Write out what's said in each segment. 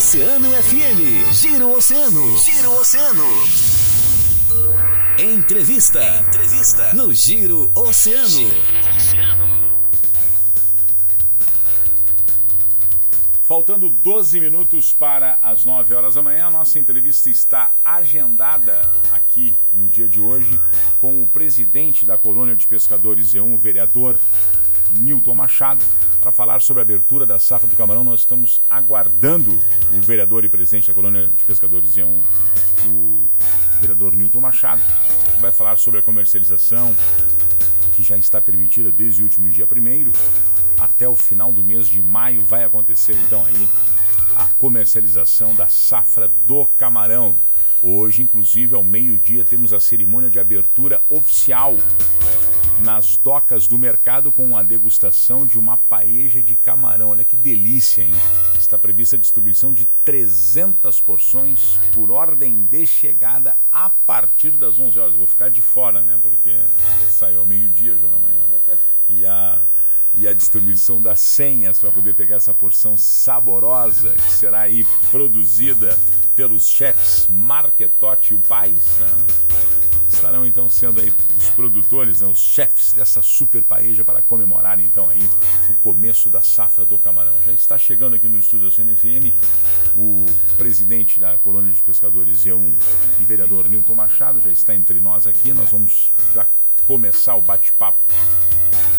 Oceano FM. Giro Oceano. Giro Oceano. Entrevista. Entrevista. No Giro Oceano. Giro Oceano. Faltando 12 minutos para as 9 horas da manhã, a nossa entrevista está agendada aqui no dia de hoje com o presidente da Colônia de Pescadores E1, o vereador Newton Machado, para falar sobre a abertura da safra do camarão. Nós estamos aguardando o vereador e presidente da Colônia de Pescadores E1, o vereador Newton Machado, que vai falar sobre a comercialização que já está permitida desde o último dia primeiro até o final do mês de maio vai acontecer então aí a comercialização da safra do camarão. Hoje, inclusive, ao meio-dia, temos a cerimônia de abertura oficial nas docas do mercado com a degustação de uma paeja de camarão. Olha que delícia, hein? Está prevista a distribuição de 300 porções por ordem de chegada a partir das 11 horas. Vou ficar de fora, né? Porque saiu ao meio-dia, João, amanhã. E a e a distribuição das senhas para poder pegar essa porção saborosa que será aí produzida pelos chefs Marquetotti e o Pais. Estarão então sendo aí os produtores, né, os chefes dessa super paeja para comemorar então aí o começo da safra do camarão. Já está chegando aqui no estúdio da CNFM o presidente da Colônia de Pescadores E1 e vereador Nilton Machado, já está entre nós aqui. Nós vamos já começar o bate-papo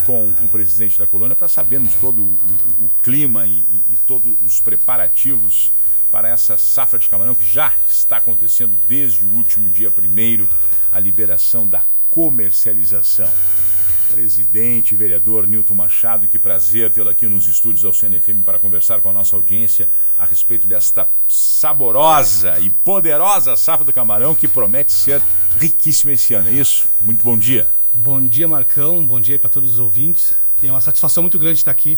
com o presidente da colônia para sabermos todo o, o, o clima e, e, e todos os preparativos para essa safra de camarão que já está acontecendo desde o último dia primeiro, a liberação da comercialização. Presidente, vereador Nilton Machado, que prazer tê-lo aqui nos estúdios da CNFM para conversar com a nossa audiência a respeito desta saborosa e poderosa safra do camarão que promete ser riquíssima esse ano. É isso? Muito bom dia. Bom dia, Marcão. Bom dia para todos os ouvintes. E é uma satisfação muito grande estar aqui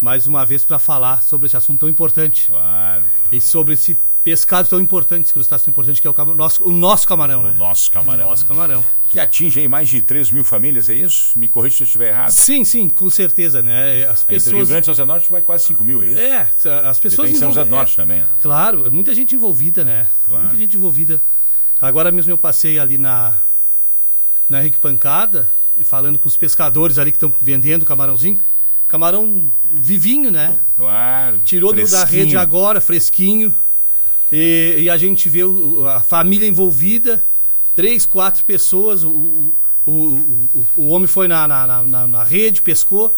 mais uma vez para falar sobre esse assunto tão importante. Claro. E sobre esse pescado tão importante, esse crustáceo tão importante que é o, cam nosso, o nosso camarão, o né? Nosso camarão. O nosso camarão. Que atinge aí mais de 3 mil famílias, é isso? Me corrija se eu estiver errado. Sim, sim, com certeza, né? As pessoas... Entre Rio Grande e São José Norte vai quase 5 mil, é isso? É, as pessoas... Tem São José Norte é, também, né? Claro, muita gente envolvida, né? Claro. Muita gente envolvida. Agora mesmo eu passei ali na, na Henrique Pancada, falando com os pescadores ali que estão vendendo camarãozinho. Camarão vivinho, né? Claro. Tirou do, da rede agora, fresquinho. E, e, a gente vê o, a família envolvida, três, quatro pessoas. O, o, o, o homem foi na, na, na, na, rede, pescou.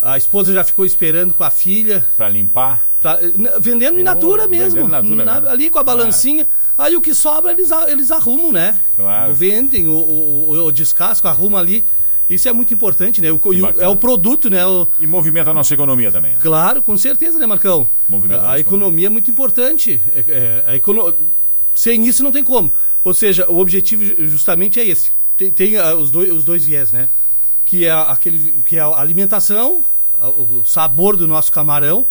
A esposa já ficou esperando com a filha. Para limpar? Pra, vendendo in natura oh, mesmo. Vendendo natura na, mesmo. Ali com a balancinha. Claro. Aí o que sobra eles, eles arrumam, né? Claro. Vendem, o, o, o descasco, arrumam ali. Isso é muito importante, né? O, é o produto, né? O... E movimenta a nossa economia também. Né? Claro, com certeza, né, Marcão? Movimenta a, a economia é muito importante. É, é, a econo... Sem isso não tem como. Ou seja, o objetivo justamente é esse. Tem, tem uh, os, dois, os dois viés, né? Que é aquele que é a alimentação, o sabor do nosso camarão,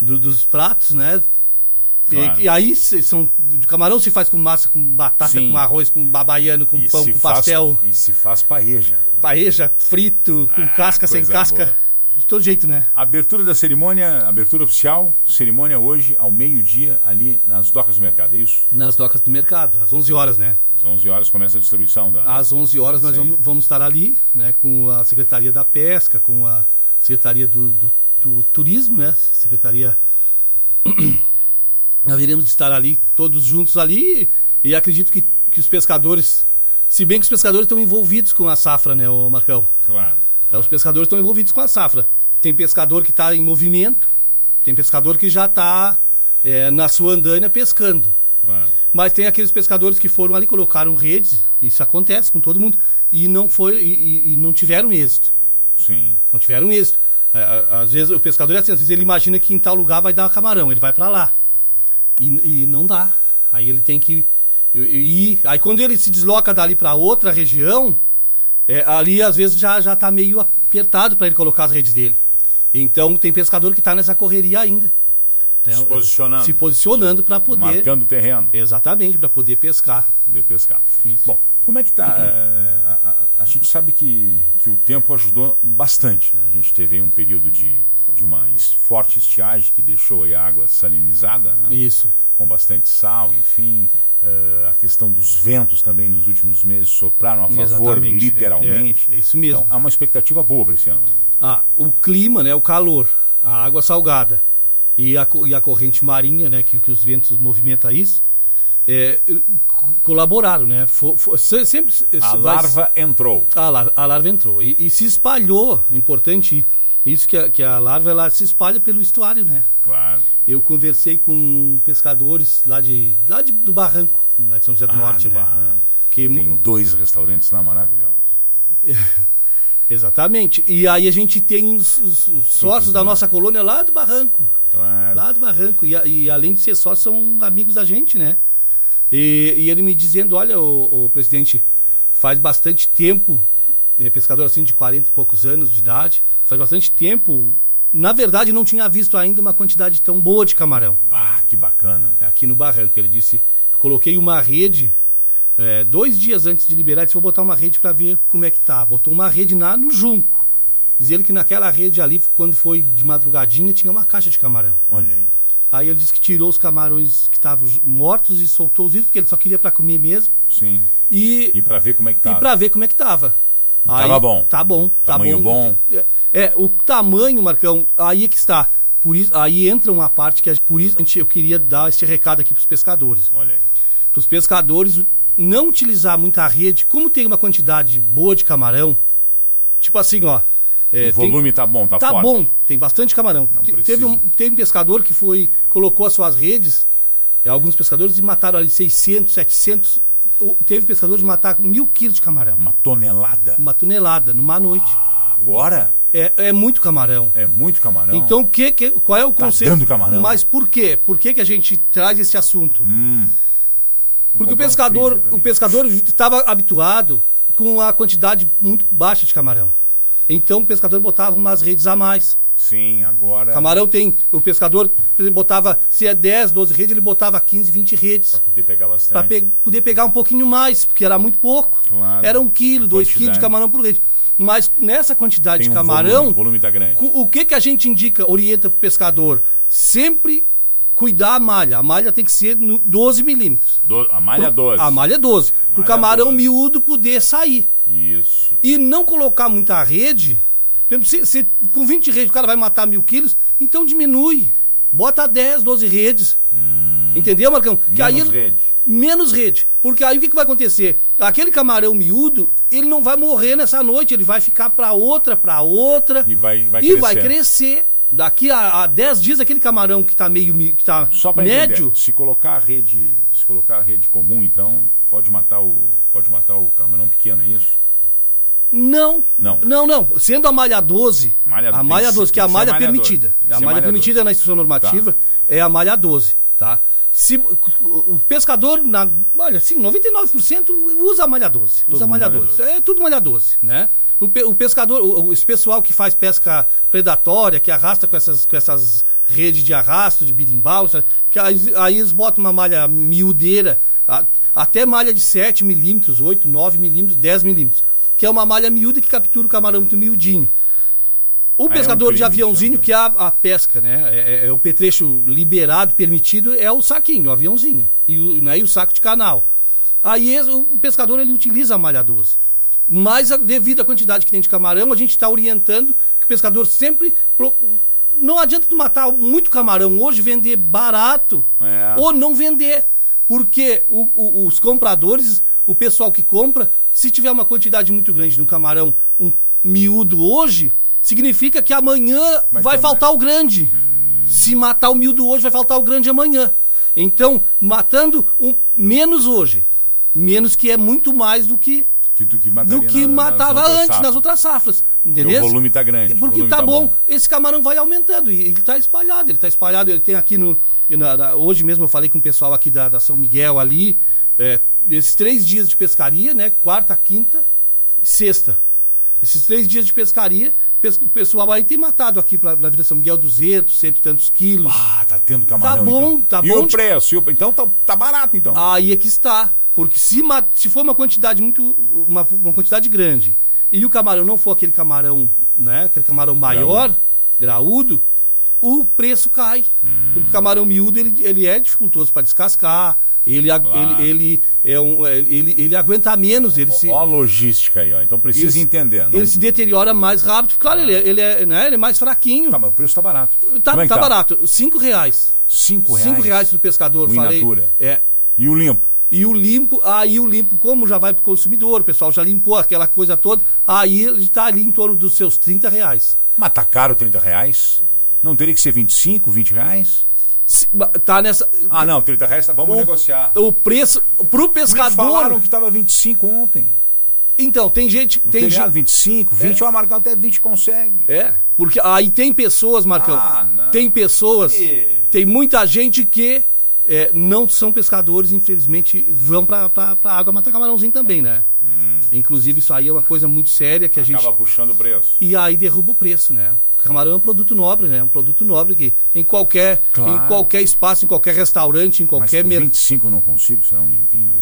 do, dos pratos, né? Claro. E, e, aí são de camarão se faz com massa, com batata, Sim. com arroz, com babaiano, com e pão, com faz, pastel. E se faz paeja. Paeja, frito, com Ah, casca, sem casca. boa. De todo jeito, né? Abertura da cerimônia, abertura oficial, cerimônia hoje ao meio-dia ali nas docas do mercado, é isso? Nas docas do mercado, às 11 horas, né? Às 11 horas começa a distribuição da... Às 11 horas nós vamos, vamos estar ali, né? Com a Secretaria da Pesca, com a Secretaria do, do, do Turismo, né? Secretaria... nós iremos estar ali, todos juntos ali, e acredito que, que os pescadores... Se bem que os pescadores estão envolvidos com a safra, né, ô Marcão? Claro. Então, os pescadores estão envolvidos com a safra. Tem pescador que está em movimento, tem pescador que já está é, na sua andanha pescando. claro. Mas tem aqueles pescadores que foram ali, colocaram redes, isso acontece com todo mundo, e não, foi, e, e- não tiveram êxito. Sim. Não tiveram êxito. É, Às vezes o pescador é assim, às vezes ele imagina que em tal lugar vai dar camarão, ele vai para lá. E, e não dá. Aí ele tem que ir. Aí quando ele se desloca dali para outra região, é, ali às vezes já, já tá meio apertado para ele colocar as redes dele. Então tem pescador que está nessa correria ainda. Então, Se posicionando. Se posicionando para poder. Marcando o terreno Exatamente, para poder pescar. de pescar. Isso. Bom, como é que tá? é, a, a- a gente sabe que, que o tempo ajudou bastante, né? A gente teve um período de, de uma forte estiagem que deixou a água salinizada, né? Isso. com bastante sal, enfim. eh, a questão dos ventos também nos últimos meses sopraram a favor, Exatamente. literalmente. É, é isso mesmo. Então, há uma expectativa boa para esse ano. né? Ah, o clima, né, o calor, a água salgada e a, e a corrente marinha, né, que, que os ventos movimentam isso, é, co- colaboraram, né? Fo- fo- se- sempre se- A vai- larva entrou. a, a larva entrou e, e se espalhou. Importante isso que a, que a larva ela se espalha pelo estuário, né? Claro. Eu conversei com pescadores lá de lá de, do Barranco, lá de São José do Ah, Norte, do né? Barranco. Que Tem dois restaurantes lá maravilhosos. Exatamente. E aí a gente tem os, os- os sócios da mar. nossa colônia lá do Barranco. Claro. Lá do Barranco. E, e além de ser sócio, são amigos da gente, né? E, e ele me dizendo, olha, o, presidente, faz bastante tempo, pescador assim de 40 e poucos anos de idade, faz bastante tempo, na verdade não tinha visto ainda uma quantidade tão boa de camarão Bah, que bacana. aqui no barranco. Ele disse: coloquei uma rede é, dois dias antes de liberar. Disse: vou botar uma rede para ver como é que tá. Botou uma rede na, no junco. Diz ele que naquela rede ali, quando foi de madrugadinha, tinha uma caixa de camarão. Olha aí. Aí ele disse que tirou os camarões que estavam mortos e soltou os vivos, porque ele só queria para comer mesmo. Sim. E, E para ver como é que tá. e para ver como é que tava. Tava bom. Tá bom, tá Tamanho bom. bom. É, é, o tamanho, Marcão, aí é que está. Por isso, aí entra uma parte que a- por isso a gente- eu queria dar esse recado aqui para os pescadores. Olha aí. Para os pescadores não utilizar muita rede, como tem uma quantidade boa de camarão, tipo assim, ó. é, o tem- volume tá bom, tá, tá forte. bom, tem bastante camarão. Não Te-. Teve um, teve um pescador que foi, colocou as suas redes, é, alguns pescadores, e mataram ali 600, 700. Teve pescadores que mataram mil quilos de camarão. Uma tonelada. Uma tonelada, numa noite. Agora É, é muito camarão. é muito camarão. Então, que, que- qual é o Tá conceito? dando camarão. Mas por quê? Por que, que a gente traz esse assunto? Hum. Porque o pescador, o pescador estava habituado com a quantidade muito baixa de camarão. Então o pescador botava umas redes a mais. Sim, agora. Camarão tem, o pescador botava, se é 10, 12 redes, ele botava 15, 20 redes. Pra poder pegar Pra bastante. pe- poder pegar um pouquinho mais, porque era muito pouco. Claro. Era um quilo, dois quilos de camarão por rede. Mas nessa quantidade Tem de um camarão, volume, o volume tá grande. O que que a gente indica, orienta pro pescador? Sempre cuidar a malha. A malha tem que ser no 12 milímetros. Do- a malha Pro- 12. A malha é 12. Pro Malha camarão 12. miúdo poder sair. Isso. E não colocar muita rede. Por exemplo, se, se com 20 redes o cara vai matar mil quilos, então diminui. Bota 10, 12 redes. Entendeu, Marcão? Que Hum. Menos ele- rede. Menos rede. Porque aí o que, que vai acontecer? Aquele camarão miúdo, ele não vai morrer nessa noite, ele vai ficar pra outra, pra outra. E vai, vai e vai crescer. Daqui a, a 10 dias, aquele camarão que tá meio. que tá Só para médio. entender, se colocar a rede, se colocar a rede comum, então pode matar o pode matar o camarão pequeno, é isso? Não. Não. Não, não. Sendo a malha 12. Malha- a malha que 12, ser- que é a que malha malha permitida. 12, que A malha malha permitida 12. na instrução normativa é a malha 12, tá? Se, o pescador, na, olha, sim, 99% usa a malha 12. Todo usa a malha malha 12. É tudo malha 12, né? O, pe- o pescador, o, o- esse pessoal que faz pesca predatória, que arrasta com essas, com essas redes de arrasto, de birimbau, que aí, aí eles botam uma malha miudeira, até malha de 7 milímetros, 8, 9 milímetros, 10 milímetros, que é uma malha miúda que captura o camarão muito miudinho. O Aí é um pescador de aviãozinho, que é a, a pesca, né? É, é- é o petrecho liberado, permitido, é o saquinho, o aviãozinho. E o, né, e o saco de canal. Aí o pescador ele utiliza a malha 12. Mas devido à quantidade que tem de camarão, a gente está orientando que o pescador sempre. pro- Não adianta tu matar muito camarão hoje, vender barato É. ou não vender. Porque o- o- os compradores, o pessoal que compra, se tiver uma quantidade muito grande de um camarão, um miúdo hoje, significa que amanhã Vai vai, faltar o grande. Se matar o miúdo hoje, vai faltar o grande amanhã. Então, matando um, menos hoje, menos que é muito mais do que Que do que mataria do que na- nas matava outras antes safras. nas outras safras. Entendeu? o volume tá grande. Porque volume tá, bom. esse camarão vai aumentando e ele tá espalhado, ele tá espalhado, ele tem aqui no. na- na- hoje mesmo eu falei com o pessoal aqui da, da São Miguel ali. é, esses três dias de pescaria, né? Quarta, quinta e sexta. Esses três dias de pescaria, pes- o pessoal aí tem matado aqui pra, na Vila São Miguel 200, cento e tantos quilos. Ah, tá tendo camarão. bom, então. tá e bom o de- preço? E o- Então tá, tá barato, então. Aí é que está. Porque se, se for uma quantidade muito. Uma, uma quantidade grande e o camarão não for aquele camarão, né? Aquele camarão maior, graúdo, o preço cai. Porque o camarão miúdo ele, ele é dificultoso para descascar, ele, Claro. ele, ele, é um, é, ele, ele aguenta menos, ele se, Ó a logística aí, ó. Então precisa ele- entender. Não... ele se deteriora mais rápido. Claro, ele, é- ele, é, né, ele é mais fraquinho. Tá, mas o preço tá barato. Tá, é que tá barato. Cinco reais. Cinco reais? Cinco reais do pescador, O falei. É. E o limpo? E o limpo, aí o limpo, como já vai pro consumidor, o pessoal já limpou aquela coisa toda, aí ele tá ali em torno dos seus 30 reais. Mas tá caro 30 reais? Não teria que ser 25, 20 reais? Se- Tá nessa. Ah, não, 30 reais, tá, vamos o, negociar. O preço pro Me pescador. falaram que tava 25 ontem. Então, tem gente. No Tem feriado, gente 25, 20, ó, Marcão, até 20 consegue. É, porque aí tem pessoas, Marcão. Ah, não. Tem pessoas. E- Tem muita gente que é, não são pescadores, infelizmente, vão pra, pra, pra água matar camarãozinho também, né? Inclusive, isso aí é uma coisa muito séria que a gente. Hum. Acaba puxando o preço. E aí derruba o preço, né? O camarão é um produto nobre, né? Um produto nobre que em qualquer, Claro. em qualquer espaço, em qualquer restaurante, em qualquer mercado. 25 eu não consigo, será um limpinho, né?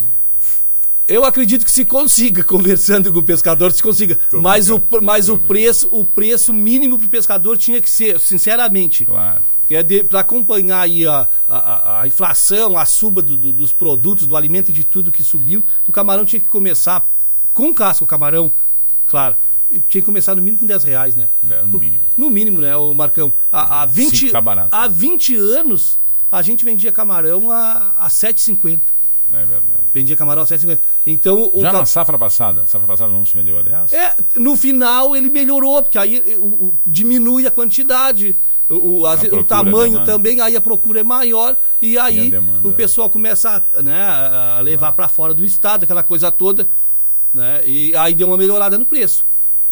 Eu acredito que se consiga, conversando com o pescador, se consiga. Tô mas o, mas tô o preço, o preço mínimo pro pescador tinha que ser, sinceramente, Claro. é para acompanhar aí a, a- a, a inflação, a suba do- do- dos produtos, do alimento e de tudo que subiu, o camarão tinha que começar com casca, o camarão, claro, tinha que começar no mínimo com 10 reais, né? É, no mínimo. No mínimo, né, o Marcão? Há, há 20, Sim, tá barato. há 20 anos, a gente vendia camarão a, a 7,50. É verdade. Vendia camarão a 7,50. Então, Já na safra passada, safra passada não se vendeu a 10? É, no final ele melhorou, porque aí o- o- diminui a quantidade, o, o- A o tamanho também, aí a procura é maior e E aí demanda, o é. pessoal começa a, né, a levar para fora do estado, aquela coisa toda, né? E aí deu uma melhorada no preço.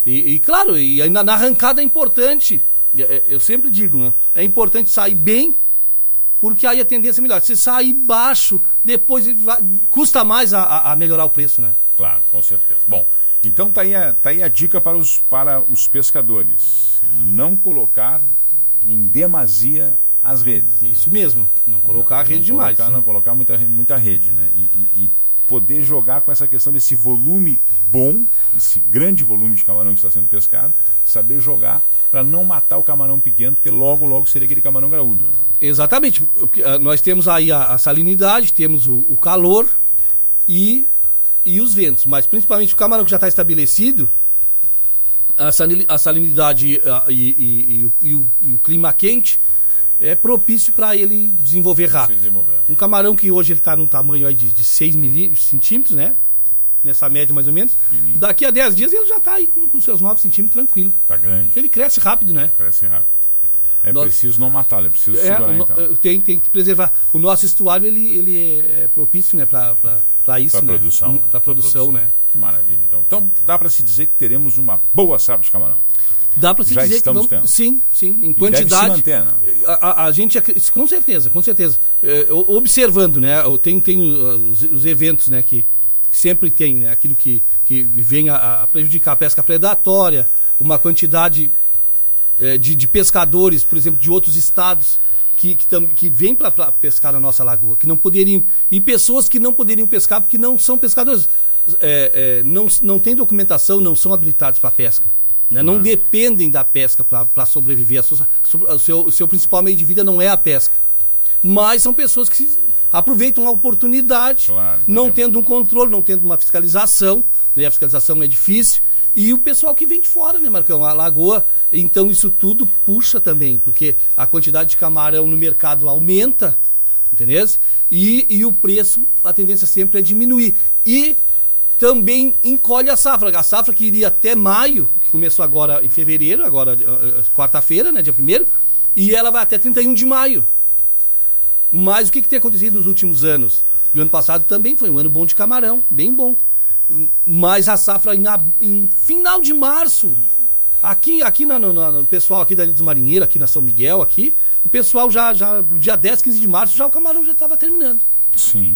E, e, claro, e na, arrancada é importante, é- é- eu sempre digo, né? É importante sair bem, porque aí a tendência é melhor. Se sair baixo, depois vai- custa mais a- a- melhorar o preço, né? Claro, com certeza. Bom, então tá aí a, tá aí a dica para os, para os pescadores. Não colocar em demasia as redes. né? Isso mesmo, não colocar a rede não demais. Colocar, né? Não colocar muita, muita rede, né? E, e- e poder jogar com essa questão desse volume bom, esse grande volume de camarão que está sendo pescado, saber jogar para não matar o camarão pequeno, porque logo, logo seria aquele camarão graúdo. né? Exatamente. ah, Nós temos aí a, salinidade, temos o, calor e, e os ventos. Mas principalmente o camarão que já está estabelecido, a, sali- a salinidade ah, e, e- e o- e o clima quente é propício para ele desenvolver Se rápido. desenvolver. Um camarão que hoje ele está num tamanho aí de, de 6 milímetros, centímetros, né? Nessa média mais ou menos. Pequenininho. Daqui a 10 dias ele já está aí com, com seus 9 centímetros tranquilo. Tá grande, Ele cresce rápido, né? cresce rápido. É Nós- preciso não matá-lo, é preciso É, segurar no- então. tem, tem que preservar. O nosso estuário ele, ele é propício né, para isso, Pra né? produção, né? Para Pra produção, produção. né? Que maravilha, então. Então dá para se dizer que teremos uma boa safra de camarão. Dá para se Já dizer que vamos, tendo. sim, sim, em quantidade. manter, né? A, a- a gente com certeza, com certeza. É, observando, né? Tem, tem os, os eventos, né? Que sempre tem, né? Aquilo que, que vem a, a prejudicar a pesca predatória, uma quantidade é, de, de pescadores, por exemplo, de outros estados que, que, tam- que vêm para pescar na nossa lagoa, que não poderiam. E pessoas que não poderiam pescar porque não são pescadores. É, é, não, não têm documentação, não são habilitados para pesca. Né? Não dependem da pesca para sobreviver. A sua- o, seu, o seu principal meio de vida não é a pesca. Mas são pessoas que se- aproveitam a oportunidade, Claro, não tendo um controle, não tendo uma fiscalização. Né? A fiscalização é difícil. E o pessoal que vem de fora, né, Marcão? A lagoa. Então isso tudo puxa também, porque a quantidade de camarão no mercado aumenta, entendeu? E, e o preço, a tendência sempre é diminuir. E também encolhe a safra. A safra que iria até maio, que começou agora em fevereiro, agora eh, eh, quarta-feira, né, dia 1 e ela vai até 31 de maio. Mas o que, que tem acontecido nos últimos anos? O ano passado também foi um ano bom de camarão, bem bom. Mas a safra em, em final de março, aqui, aqui na, no- no pessoal aqui da Ilha dos Marinheiros, aqui na São Miguel, aqui, o pessoal já, já, dia 10, 15 de março, já o camarão já estava terminando. Sim.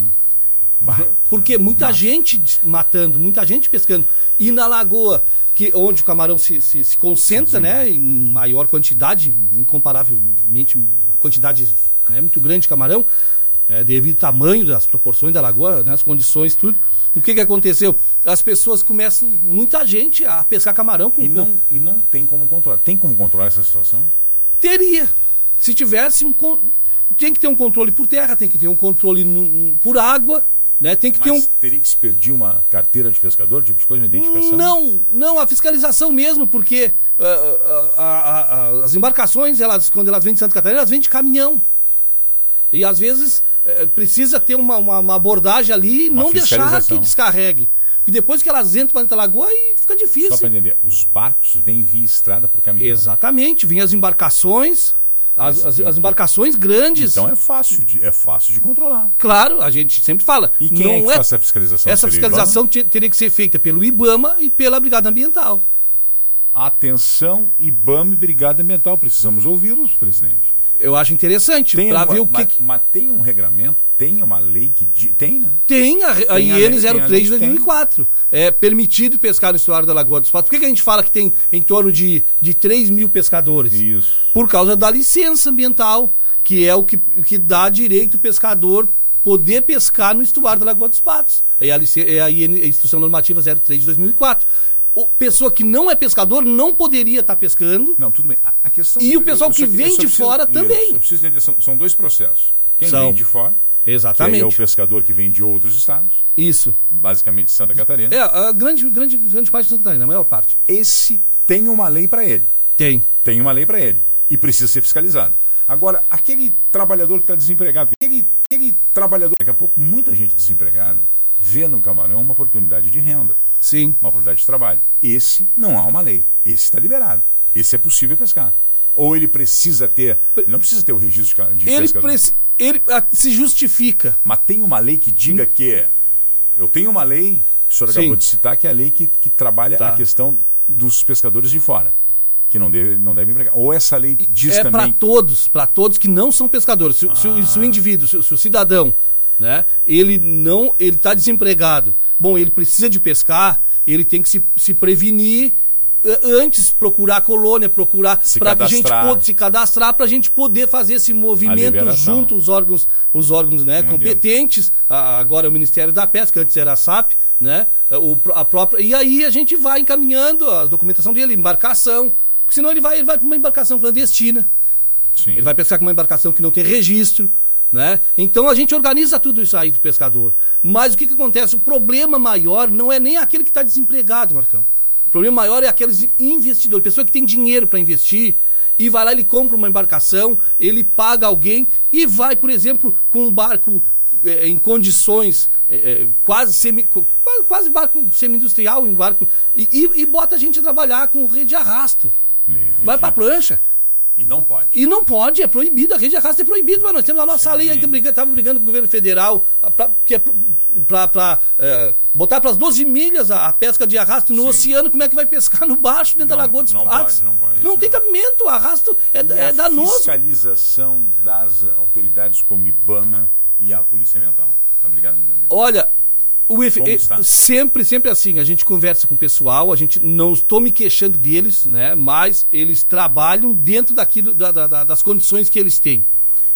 Bah, Porque muita gente des- matando, muita gente pescando. E na lagoa, que, onde o camarão se, se, se concentra, né? Em maior quantidade, incomparavelmente, uma quantidade né, muito grande de camarão, é, devido ao tamanho das proporções da lagoa, né, as condições, tudo. O que, que aconteceu? As pessoas começam, muita gente, a pescar camarão com. E com- não, e não tem como controlar. Tem como controlar essa situação? Teria. Se tivesse um. Tem que ter um controle por terra, tem que ter um controle no- no- por água, né? Tem que ter um. Mas teria que se pedir uma carteira de pescador, tipo de coisa, uma identificação? Não, não, a fiscalização mesmo, porque ah, ah, ah, as embarcações, elas, quando elas vêm de Santa Catarina, elas vêm de caminhão. E às vezes eh, precisa ter uma, uma- uma abordagem ali e não deixar que descarregue. Porque depois que elas entram para dentro da lagoa, aí fica Só para difícil. entender, os barcos vêm via estrada por caminhão. Exatamente, vêm as embarcações, as, as- as embarcações grandes. Então é fácil, de, é fácil de controlar. Claro, a gente sempre fala. E quem não é que faz essa fiscalização? Essa fiscalização te- teria que ser feita pelo IBAMA e pela Brigada Ambiental. Atenção, IBAMA e Brigada Ambiental. Precisamos ouvi-los, presidente. Eu acho interessante Tem para ver o que, mas, mas tem um regramento, tem uma lei que. di- Tem, né? tem a, a Tem IN lei, tem a 03 lei, de 2004. É permitido pescar no estuário da Lagoa dos Patos. Por que, que a gente fala que tem em torno de, de 3 mil pescadores? Isso. Por causa da licença ambiental, que é o que, o que dá direito ao pescador poder pescar no estuário da Lagoa dos Patos. É a, é a, IN, a Instrução Normativa 03 de 2004. O, pessoa que não é pescador não poderia estar pescando. Não, tudo bem. A, a questão, E o pessoal eu que eu vem só de preciso- fora isso, também. Eu preciso entender, são, são dois processos. Quem São. vem de fora, que aí é o Exatamente. pescador que vem de outros estados, Isso. basicamente Santa Catarina. É, a grande, grande, grande parte de Santa Catarina, a maior parte. Esse tem uma lei para ele. Tem. Tem uma lei para ele. E precisa ser fiscalizado. Agora, aquele trabalhador que está desempregado, aquele, aquele trabalhador, daqui a pouco muita gente desempregada vê no camarão uma oportunidade de renda, Sim. uma oportunidade de trabalho. Esse não há uma lei. Esse está liberado. Esse é possível pescar. Ou ele precisa ter. Ele não precisa ter o registro de Ele, pescador. preci- ele ah, se justifica. Mas tem uma lei que diga que. Eu tenho uma lei, que o senhor Sim. acabou de citar, que é a lei que, que trabalha Tá. a questão dos pescadores de fora. Que não, deve, não devem empregar. Ou essa lei diz é para também. todos, para todos que não são pescadores. Se, se o- se o indivíduo, se, o- se o cidadão, né, ele não, ele está desempregado. Bom, ele precisa de pescar, ele tem que se, se prevenir antes procurar a colônia, procurar para a gente cadastrar. po- se cadastrar para a gente poder fazer esse movimento junto aos órgãos, os órgãos né, competentes. Agora é o Ministério da Pesca, antes era a SAP, né? O, a própria e aí a gente vai encaminhando a documentação dele, embarcação, porque senão ele vai ele vai para uma embarcação clandestina. Sim. Ele vai pescar com uma embarcação que não tem registro, né? Então a gente organiza tudo isso aí pro pescador. Mas o que, que acontece? O problema maior não é nem aquele que está desempregado, Marcão. O problema maior é aqueles investidores, pessoa que tem dinheiro para investir e vai lá, ele compra uma embarcação, ele paga alguém e vai, por exemplo, com um barco eh, em condições eh, quase semi, quase, quase barco semi-industrial, um barco, e, e- e bota a gente a trabalhar com rede de arrasto. Vai pra prancha. E não pode. E não pode, é proibido, a rede de arrasto é proibido, mas nós temos a nossa lei aí que brigando, tava brigando com o governo federal que é é, botar para as 12 milhas a, a pesca de arrasto no Sim. oceano, como é que vai pescar no baixo, dentro da Não, Lagoa dos não Patos? pode, não pode, Não tem cabimento, o arrasto é, é a danoso. fiscalização das autoridades como IBAMA e a Polícia Ambiental. Obrigado. Olha, o efe- eh, sempre, sempre assim, a gente conversa com o pessoal, a gente não estou me queixando deles, né? Mas eles trabalham dentro daquilo, da- da- da- das condições que eles têm.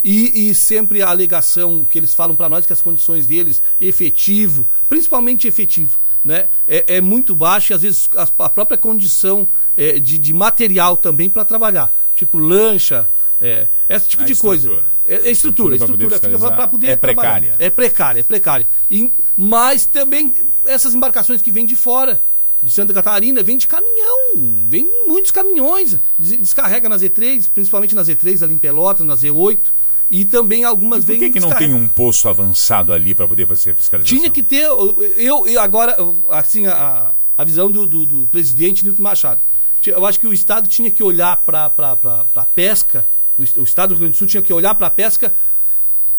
E, e sempre a alegação que eles falam para nós que as condições deles, efetivo, principalmente efetivo, né? É, é muito baixo e às vezes a, a própria condição eh, de, de material também para trabalhar, tipo lancha, é, esse tipo A de coisa. É, é estrutura, Estrutura para poder É precária. É precária, é precária. E- mas também essas embarcações que vêm de fora, de Santa Catarina, vêm de caminhão. Vêm muitos caminhões. des- Descarrega na Z3, principalmente na Z3, ali em Pelotas, na Z8. E também algumas Por vêm. que, que não tem um posto avançado ali para poder fazer fiscalização? Tinha que ter. Eu, eu- agora, assim, a, a visão do, do- do presidente Nilton Machado. Eu acho que o Estado tinha que olhar para a pesca, o, o Estado do Rio Grande do Sul tinha que olhar para a pesca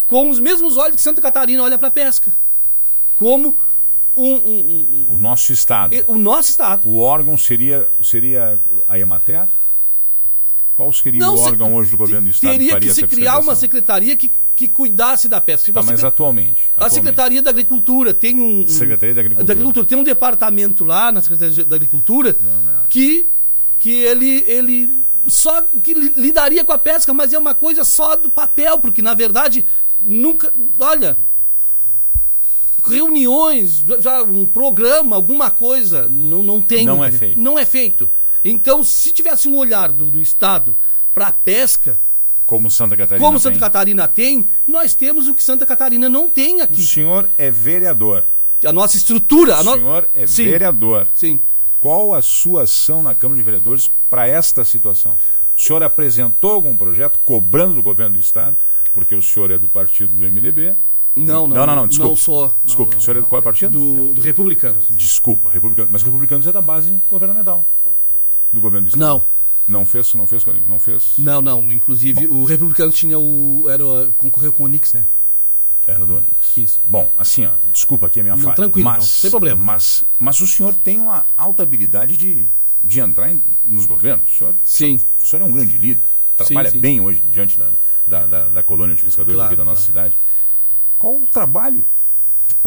com os mesmos olhos que Santa Catarina olha para a pesca. Como um, um- um- O nosso Estado. o nosso Estado. O órgão seria, seria a Emater? Qual seria o se- órgão hoje do governo do Estado Teria faria que se criar uma secretaria que, que cuidasse da pesca. Tá, mas atualmente. A atualmente. Secretaria da Agricultura tem um. Secretaria da Agricultura. tem um departamento lá na Secretaria da Agricultura Não, não é. que, que ele, ele só que li- lidaria com a pesca, mas é uma coisa só do papel, porque na verdade nunca. Olha. Reuniões, já um programa, alguma coisa, não, não tem. Não é feito. Não é feito. Então, se tivesse um olhar do, do Estado para pesca, Como Santa Catarina como tem. Santa Catarina tem, nós temos o que Santa Catarina não tem O aqui. senhor é vereador. A nossa estrutura, a O no... senhor é Sim. vereador. Sim. Qual a sua ação na Câmara de Vereadores para esta situação? O senhor apresentou algum projeto cobrando do governo do Estado, porque o senhor é do partido do MDB? Não, não. Não, não, não, desculpa. Não sou. Desculpa, não, o senhor é do qual partido? Do, do Republicanos. Desculpa, republicano. Mas republicanos é da base governamental do governo do Estado. Não, Não fez, não fez, não fez. não, não. Inclusive, o Republicanos tinha o. Era, concorreu com o Onix, né? Era do Onix. Isso. Bom, assim, ó, desculpa aqui a minha Não, falha. tranquilo, mas, não, sem problema. Mas, mas o senhor tem uma alta habilidade de, de entrar em- nos governos. O senhor, Sim. o senhor é um grande líder. Trabalha sim. bem hoje diante da, da, da, da colônia de pescadores Claro, aqui da nossa claro. cidade. Qual o trabalho?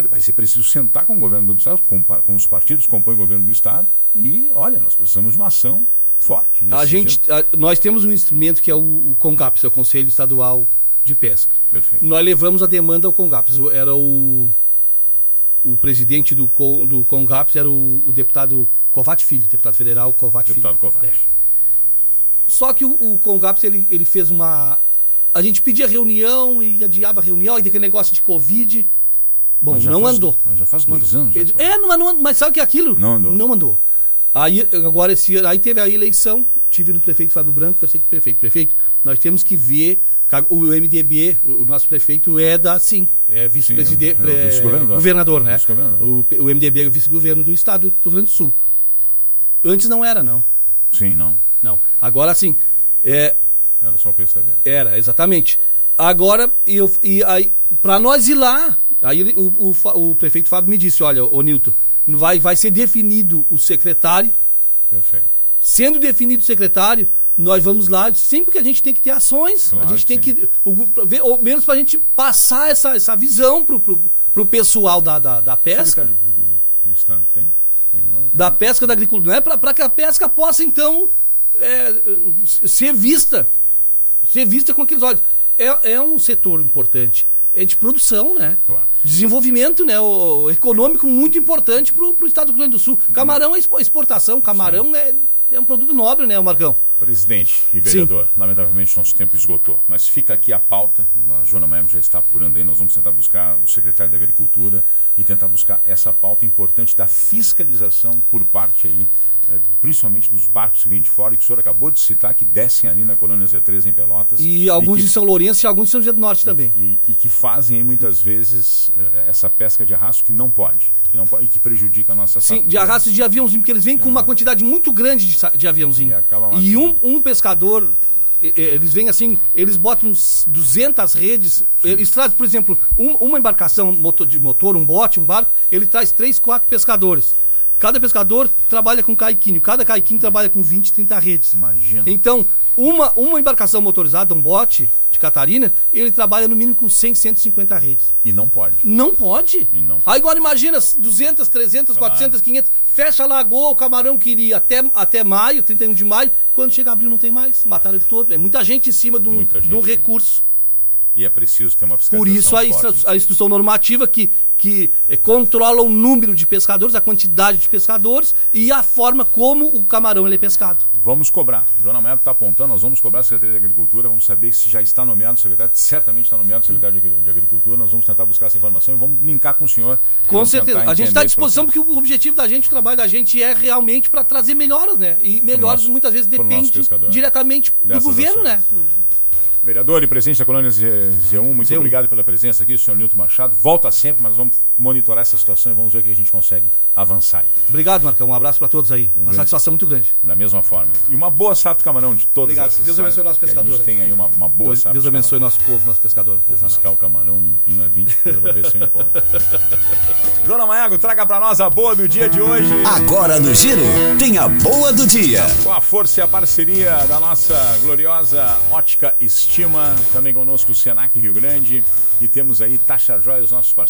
Vai ser preciso sentar com o governo do Estado, com, com os partidos que compõem o governo do Estado e, olha, nós precisamos de uma ação forte. nesse A gente, a- nós temos um instrumento que é o, o CONGAPS, é o Conselho Estadual de Pesca. Perfeito. Nós levamos a demanda ao CONGAPS. Era o. O presidente do, do CONGAPS era o, o deputado Covate Filho, deputado federal Deputado Filho. Kovács. É. Só que o, o CONGAPS ele, ele fez uma. A gente pedia reunião e adiava a reunião, e aquele negócio de Covid. Bom, não faz- andou. Mas já faz dois anos. já. É, não, mas, não- mas sabe que é aquilo? Não andou. Não andou. Aí, agora esse aí teve a eleição, tive no prefeito Fábio Branco, conversei com o prefeito. Prefeito, nós temos que ver, o MDB, o nosso prefeito é da, sim, é vice-presidente, é o- é o é, vice-governador. governador, né? Vice-governador. O, P- o MDB é o vice-governo do estado do Rio Grande do Sul. Antes não era, não. Sim, não. Não. Agora sim, é, Era só o PSDB. era, exatamente. Agora, e, eu, e aí, pra nós ir lá, aí o, o, o prefeito Fábio me disse, olha, ô Nilton, vai, vai ser definido o secretário, Perfeito. sendo definido o secretário, nós vamos lá, sempre que a gente tem que ter ações, Claro a gente que tem sim. que, ver- ou menos pra gente passar essa, essa visão pro, pro, pro pessoal da, da, da pesca, do, do- do Estado tem? Tem uma- da pesca da agricultura, não é pra, pra que a pesca possa então é, ser vista, ser vista com aqueles olhos. É, é um setor importante, é de produção, né? Claro. Desenvolvimento né, o, econômico muito importante pro, pro estado do Rio Grande do Sul. Camarão é expo- exportação, camarão é, é um produto nobre, né, Marcão? Presidente e vereador, lamentavelmente nosso tempo esgotou, mas fica aqui a pauta, a Joana Maego já está apurando aí, nós vamos tentar buscar o secretário da Agricultura e tentar buscar essa pauta importante da fiscalização por parte aí, principalmente dos barcos que vêm de fora, e que o senhor acabou de citar, que descem ali na colônia Z3 em Pelotas. E alguns que de São Lourenço e alguns de São José do Norte também. E, e que fazem aí, muitas vezes eh, essa pesca de arrasto que não pode, que não e que prejudica a nossa Sim, de arrasto de aviãozinho, porque eles vêm com uma quantidade muito grande de, de aviãozinho. E E um, um pescador, e- e- eles vêm assim, eles botam uns 200 redes, eles trazem, por exemplo, um- uma embarcação motor, de motor, um bote, um barco, ele traz 3, 4 pescadores. Cada pescador trabalha com caiquinho, cada caiquinho trabalha com 20, 30 redes. Imagina. Então, uma, uma embarcação motorizada, um bote de Catarina, ele trabalha no mínimo com 100, 150 redes. E não pode. Não pode. E não. Aí agora imagina 200, 300, Claro. 400, 500, fecha a lagoa, o camarão queria até, até maio, 31 de maio, quando chega abril não tem mais, mataram ele todo. É muita gente em cima de um, de um recurso. E é preciso ter uma Por fiscalização isso a, forte. a instrução normativa que, que eh, controla o número de pescadores, a quantidade de pescadores e a forma como o camarão ele é pescado. Vamos cobrar. Joana Maia está apontando, nós vamos cobrar a Secretaria de Agricultura, vamos saber se já está nomeado o secretário, certamente está nomeado o secretário de Agri- de Agricultura, nós vamos tentar buscar essa informação e vamos linkar com o senhor. Com certeza. A gente está à disposição porque o objetivo da gente, o trabalho da gente é realmente para trazer melhoras, né? E melhoras nosso- muitas vezes depende diretamente do Dessas governo, ações. né? Vereador e presidente da colônia Z- Z1, muito Z1. obrigado pela presença aqui, senhor Nilton Machado. Volta sempre, mas vamos monitorar essa situação e vamos ver o que a gente consegue avançar aí. Obrigado, Marcão. Um abraço para todos aí. Uma grande- satisfação muito grande. Da mesma forma. E uma boa safra de camarão de todas Obrigado. essas. Deus abençoe nosso que pescador A gente aí. tem aí uma, uma boa Deus, safra. Deus de abençoe nosso povo, nosso pescador. Vou artesanal. buscar o camarão limpinho a 20 pila, vou ver se eu encontro. Joana Maiago, traga pra nós a boa do dia de hoje. Agora no Giro, tem a boa do dia. Com a força e a parceria da nossa gloriosa Ótica Estima, também conosco o Senac Rio Grande e temos aí Taxa Joia, os nossos parceiros.